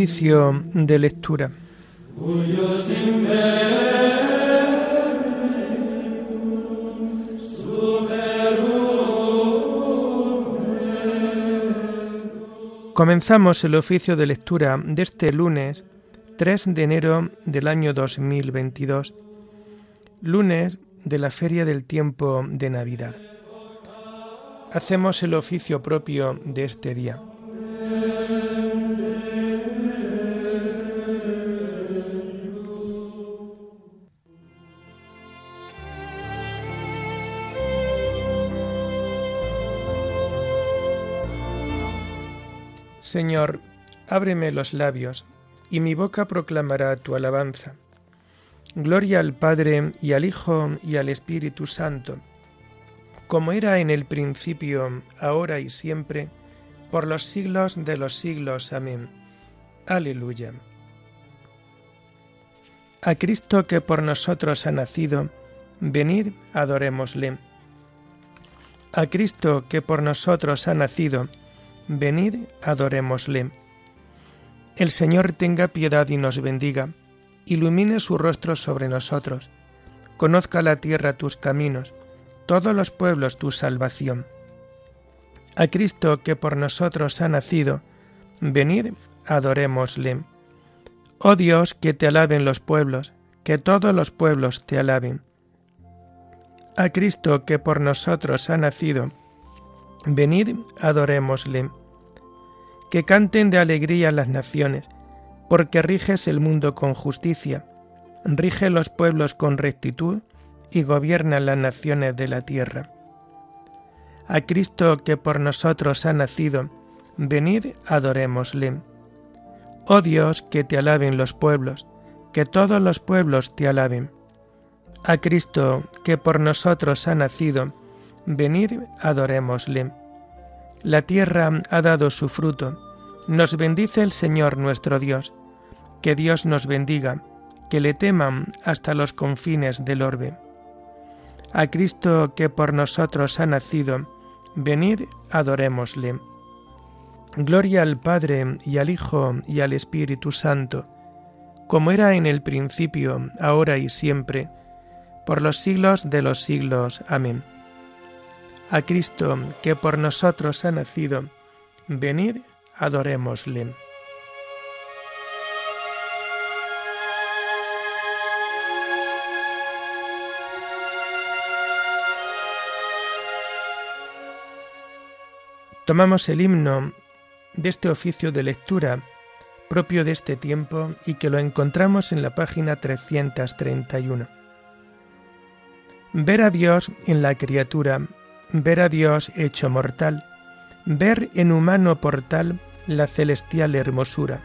Oficio de lectura. Comenzamos el oficio de lectura de este lunes 3 de enero del año 2022, lunes de la Feria del Tiempo de Navidad. Hacemos el oficio propio de este día. Señor, ábreme los labios, y mi boca proclamará tu alabanza. Gloria al Padre y al Hijo y al Espíritu Santo, como era en el principio, ahora y siempre, por los siglos de los siglos. Amén. Aleluya. A Cristo que por nosotros ha nacido, venid, adorémosle. A Cristo que por nosotros ha nacido, venid, adorémosle. El Señor tenga piedad y nos bendiga, ilumine su rostro sobre nosotros, conozca la tierra tus caminos, todos los pueblos tu salvación. A Cristo que por nosotros ha nacido, venid, adorémosle. Oh Dios, que te alaben los pueblos, que todos los pueblos te alaben. A Cristo que por nosotros ha nacido, venid, adorémosle que canten de alegría las naciones, porque riges el mundo con justicia, rige los pueblos con rectitud y gobierna las naciones de la tierra. A Cristo que por nosotros ha nacido, venid adorémosle. Oh Dios, que te alaben los pueblos, que todos los pueblos te alaben. A Cristo que por nosotros ha nacido, venid adorémosle. La tierra ha dado su fruto. Nos bendice el Señor nuestro Dios. Que Dios nos bendiga, que le teman hasta los confines del orbe. A Cristo que por nosotros ha nacido, venid, adorémosle. Gloria al Padre y al Hijo y al Espíritu Santo, como era en el principio, ahora y siempre, por los siglos de los siglos. Amén a Cristo que por nosotros ha nacido, venid, adorémosle. Tomamos el himno de este oficio de lectura propio de este tiempo y que lo encontramos en la página 331. Ver a Dios en la criatura ver a Dios hecho mortal, ver en humano portal la celestial hermosura.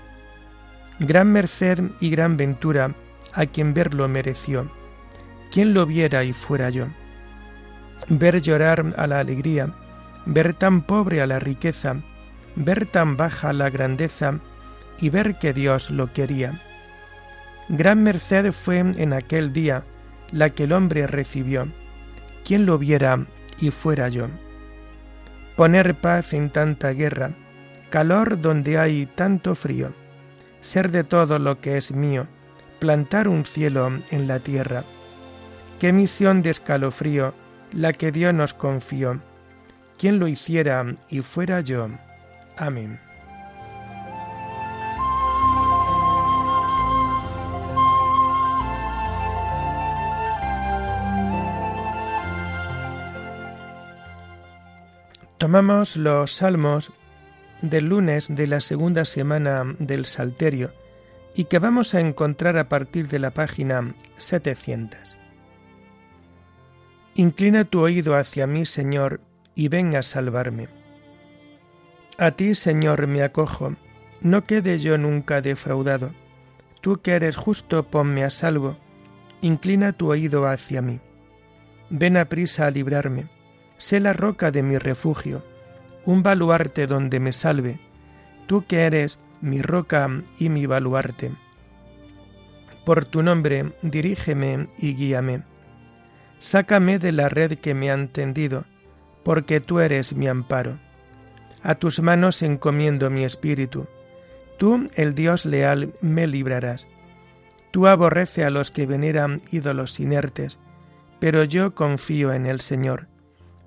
Gran merced y gran ventura a quien verlo mereció. Quien lo viera y fuera yo. Ver llorar a la alegría, ver tan pobre a la riqueza, ver tan baja la grandeza y ver que Dios lo quería. Gran merced fue en aquel día la que el hombre recibió. Quien lo viera y fuera yo. Poner paz en tanta guerra, calor donde hay tanto frío, ser de todo lo que es mío, plantar un cielo en la tierra. Qué misión de escalofrío la que Dios nos confió. Quien lo hiciera y fuera yo. Amén. Tomamos los salmos del lunes de la segunda semana del Salterio y que vamos a encontrar a partir de la página 700. Inclina tu oído hacia mí, Señor, y ven a salvarme. A ti, Señor, me acojo, no quede yo nunca defraudado. Tú que eres justo, ponme a salvo, inclina tu oído hacia mí. Ven a prisa a librarme sé la roca de mi refugio, un baluarte donde me salve, tú que eres mi roca y mi baluarte. Por tu nombre dirígeme y guíame. Sácame de la red que me han tendido, porque tú eres mi amparo. A tus manos encomiendo mi espíritu, Tú, el Dios leal, me librarás. Tú aborrece a los que veneran ídolos inertes, pero yo confío en el Señor.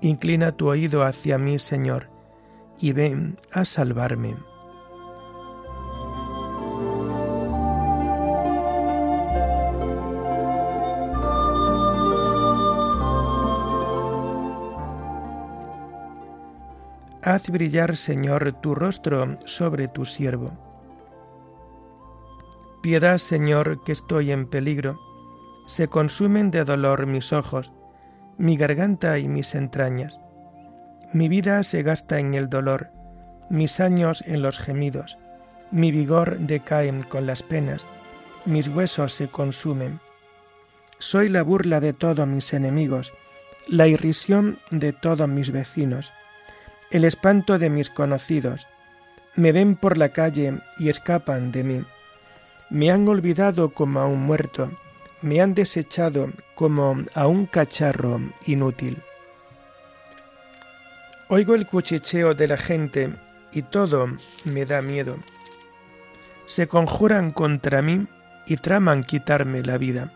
Inclina tu oído hacia mí, Señor, y ven a salvarme. Haz brillar, Señor, tu rostro sobre tu siervo. Piedad, Señor, que estoy en peligro. Se consumen de dolor mis ojos, mi garganta y mis entrañas. Mi vida se gasta en el dolor, mis años en los gemidos. Mi vigor decae con las penas, mis huesos se consumen. Soy la burla de todos mis enemigos, la irrisión de todos mis vecinos el espanto de mis conocidos. Me ven por la calle y escapan de mí. Me han olvidado como a un muerto, me han desechado como a un cacharro inútil. Oigo el cuchicheo de la gente y todo me da miedo. Se conjuran contra mí y traman quitarme la vida.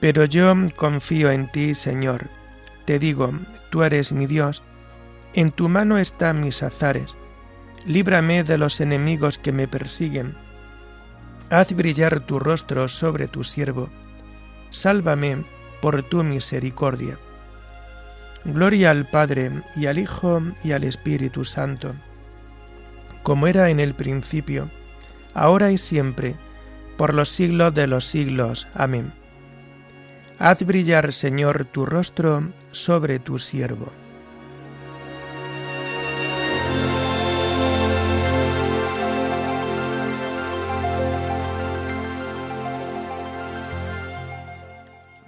Pero yo confío en ti, Señor. Te digo, tú eres mi Dios en tu mano están mis azares. Líbrame de los enemigos que me persiguen. Haz brillar tu rostro sobre tu siervo. Sálvame por tu misericordia. Gloria al Padre y al Hijo y al Espíritu Santo, como era en el principio, ahora y siempre, por los siglos de los siglos. Amén. Haz brillar, Señor, tu rostro sobre tu siervo.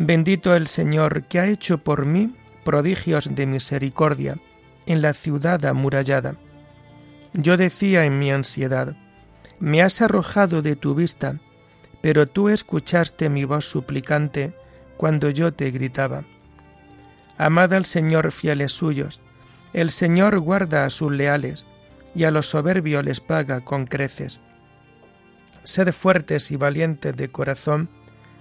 Bendito el Señor que ha hecho por mí prodigios de misericordia en la ciudad amurallada. Yo decía en mi ansiedad, me has arrojado de tu vista, pero tú escuchaste mi voz suplicante cuando yo te gritaba. Amad al Señor fieles suyos, el Señor guarda a sus leales, y a los soberbios les paga con creces. Sed fuertes y valientes de corazón,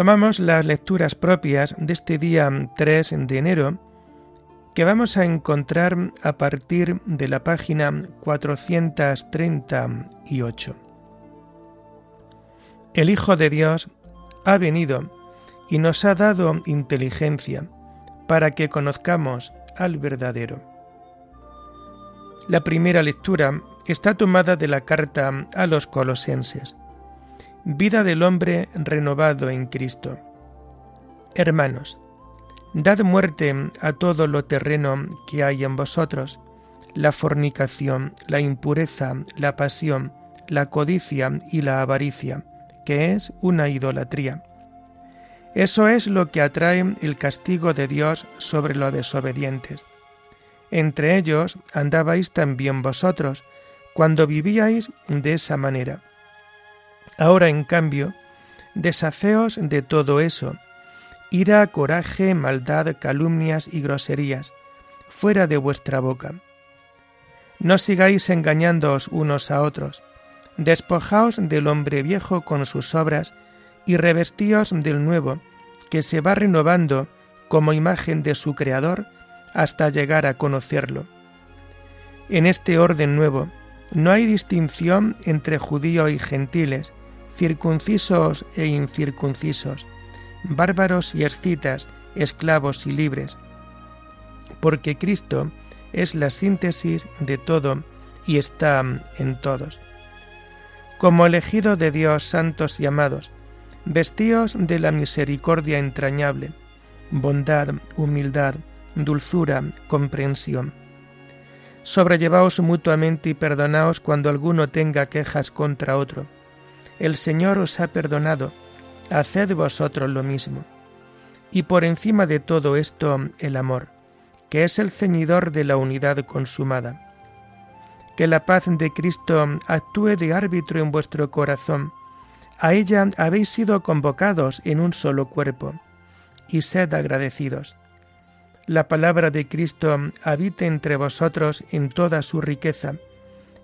Tomamos las lecturas propias de este día 3 de enero que vamos a encontrar a partir de la página 438. El Hijo de Dios ha venido y nos ha dado inteligencia para que conozcamos al verdadero. La primera lectura está tomada de la carta a los colosenses vida del hombre renovado en Cristo. Hermanos, dad muerte a todo lo terreno que hay en vosotros, la fornicación, la impureza, la pasión, la codicia y la avaricia, que es una idolatría. Eso es lo que atrae el castigo de Dios sobre los desobedientes. Entre ellos andabais también vosotros, cuando vivíais de esa manera Ahora, en cambio, deshaceos de todo eso, ira, coraje, maldad, calumnias y groserías, fuera de vuestra boca. No sigáis engañándoos unos a otros, despojaos del hombre viejo con sus obras y revestíos del nuevo, que se va renovando como imagen de su Creador hasta llegar a conocerlo. En este orden nuevo no hay distinción entre judíos y gentiles, circuncisos e incircuncisos, bárbaros y escitas, esclavos y libres, porque Cristo es la síntesis de todo y está en todos. Como elegido de Dios santos y amados, vestíos de la misericordia entrañable, bondad, humildad, dulzura, comprensión. Sobrellevaos mutuamente y perdonaos cuando alguno tenga quejas contra otro. El Señor os ha perdonado, haced vosotros lo mismo. Y por encima de todo esto, el amor, que es el ceñidor de la unidad consumada. Que la paz de Cristo actúe de árbitro en vuestro corazón. A ella habéis sido convocados en un solo cuerpo, y sed agradecidos la palabra de Cristo habite entre vosotros en toda su riqueza.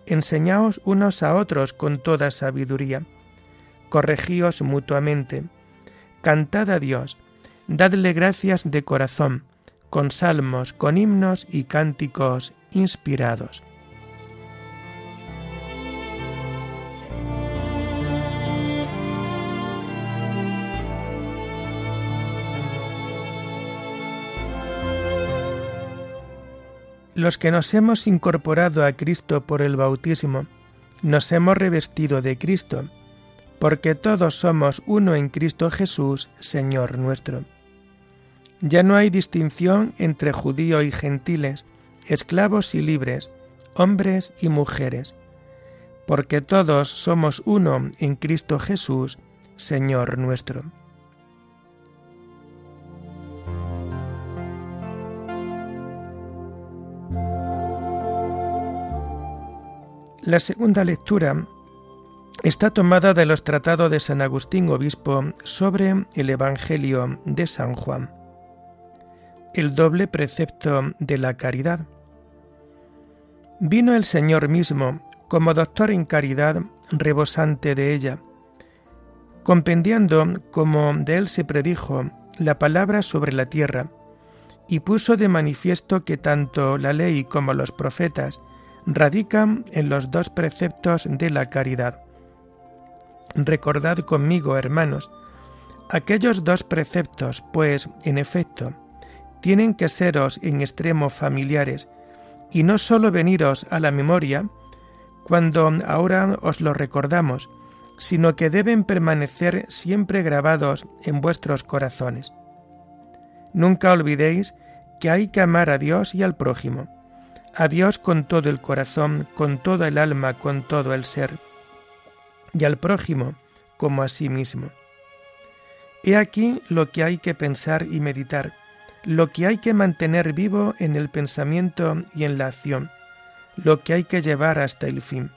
Enseñaos unos a otros con toda sabiduría. Corregíos mutuamente. Cantad a Dios. Dadle gracias de corazón, con salmos, con himnos y cánticos inspirados. Los que nos hemos incorporado a Cristo por el bautismo, nos hemos revestido de Cristo, porque todos somos uno en Cristo Jesús, Señor nuestro. Ya no hay distinción entre judíos y gentiles, esclavos y libres, hombres y mujeres, porque todos somos uno en Cristo Jesús, Señor nuestro. La segunda lectura está tomada de los tratados de San Agustín Obispo sobre el Evangelio de San Juan. El doble precepto de la caridad. Vino el Señor mismo como doctor en caridad rebosante de ella, compendiando, como de él se predijo, la palabra sobre la tierra, y puso de manifiesto que tanto la ley como los profetas radican en los dos preceptos de la caridad. Recordad conmigo, hermanos, aquellos dos preceptos, pues, en efecto, tienen que seros en extremo familiares, y no sólo veniros a la memoria, cuando ahora os lo recordamos, sino que deben permanecer siempre grabados en vuestros corazones. Nunca olvidéis que hay que amar a Dios y al prójimo a Dios con todo el corazón, con toda el alma, con todo el ser, y al prójimo como a sí mismo. He aquí lo que hay que pensar y meditar, lo que hay que mantener vivo en el pensamiento y en la acción, lo que hay que llevar hasta el fin.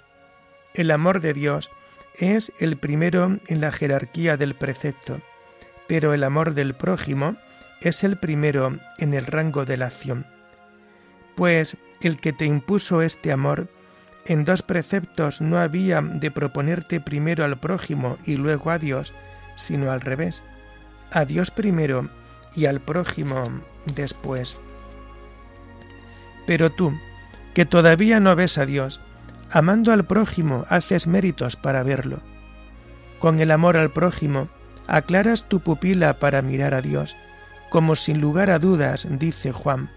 El amor de Dios es el primero en la jerarquía del precepto, pero el amor del prójimo es el primero en el rango de la acción. Pues el que te impuso este amor, en dos preceptos no había de proponerte primero al prójimo y luego a Dios, sino al revés, a Dios primero y al prójimo después. Pero tú, que todavía no ves a Dios, amando al prójimo haces méritos para verlo. Con el amor al prójimo, aclaras tu pupila para mirar a Dios, como sin lugar a dudas dice Juan.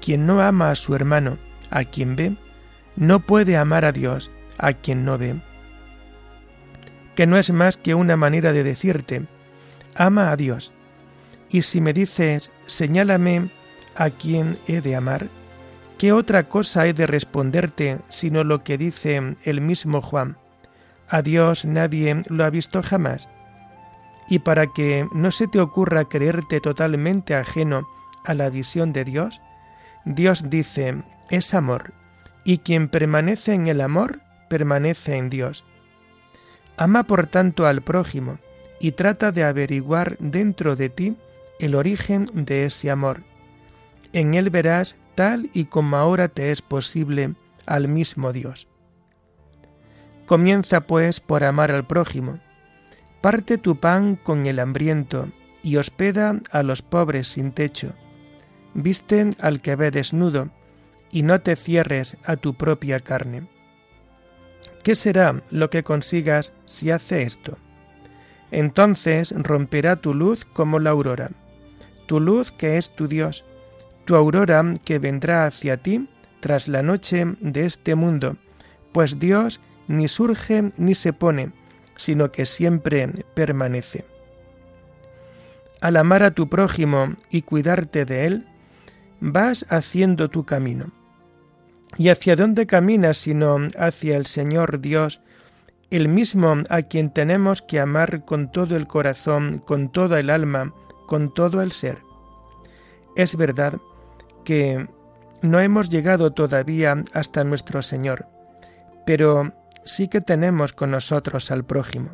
Quien no ama a su hermano, a quien ve, no puede amar a Dios, a quien no ve. Que no es más que una manera de decirte, ama a Dios. Y si me dices, señálame a quien he de amar, ¿qué otra cosa he de responderte sino lo que dice el mismo Juan? A Dios nadie lo ha visto jamás. Y para que no se te ocurra creerte totalmente ajeno a la visión de Dios, Dios dice, es amor, y quien permanece en el amor, permanece en Dios. Ama por tanto al prójimo y trata de averiguar dentro de ti el origen de ese amor. En él verás tal y como ahora te es posible al mismo Dios. Comienza pues por amar al prójimo. Parte tu pan con el hambriento y hospeda a los pobres sin techo. Viste al que ve desnudo y no te cierres a tu propia carne. ¿Qué será lo que consigas si hace esto? Entonces romperá tu luz como la aurora, tu luz que es tu Dios, tu aurora que vendrá hacia ti tras la noche de este mundo, pues Dios ni surge ni se pone, sino que siempre permanece. Al amar a tu prójimo y cuidarte de él, vas haciendo tu camino. ¿Y hacia dónde caminas sino hacia el Señor Dios, el mismo a quien tenemos que amar con todo el corazón, con toda el alma, con todo el ser? Es verdad que no hemos llegado todavía hasta nuestro Señor, pero sí que tenemos con nosotros al prójimo.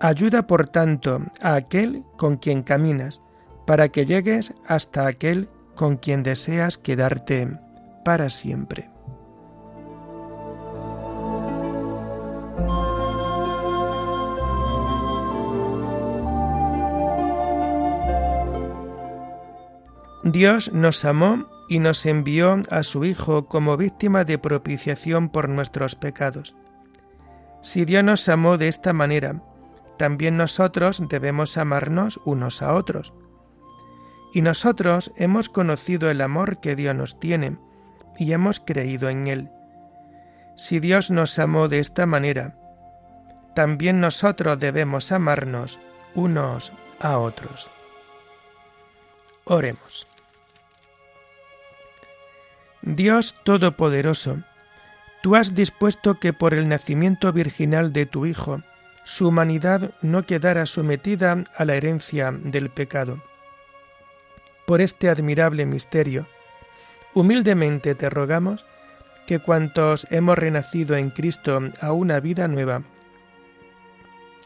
Ayuda, por tanto, a aquel con quien caminas, para que llegues hasta aquel con quien deseas quedarte para siempre. Dios nos amó y nos envió a su Hijo como víctima de propiciación por nuestros pecados. Si Dios nos amó de esta manera, también nosotros debemos amarnos unos a otros. Y nosotros hemos conocido el amor que Dios nos tiene y hemos creído en Él. Si Dios nos amó de esta manera, también nosotros debemos amarnos unos a otros. Oremos. Dios Todopoderoso, tú has dispuesto que por el nacimiento virginal de tu Hijo, su humanidad no quedara sometida a la herencia del pecado. Por este admirable misterio, humildemente te rogamos que cuantos hemos renacido en Cristo a una vida nueva,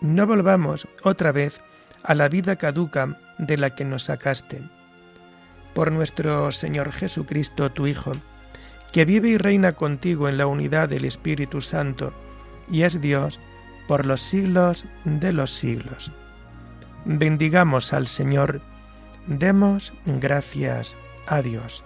no volvamos otra vez a la vida caduca de la que nos sacaste. Por nuestro Señor Jesucristo, tu Hijo, que vive y reina contigo en la unidad del Espíritu Santo, y es Dios por los siglos de los siglos. Bendigamos al Señor, demos gracias a Dios.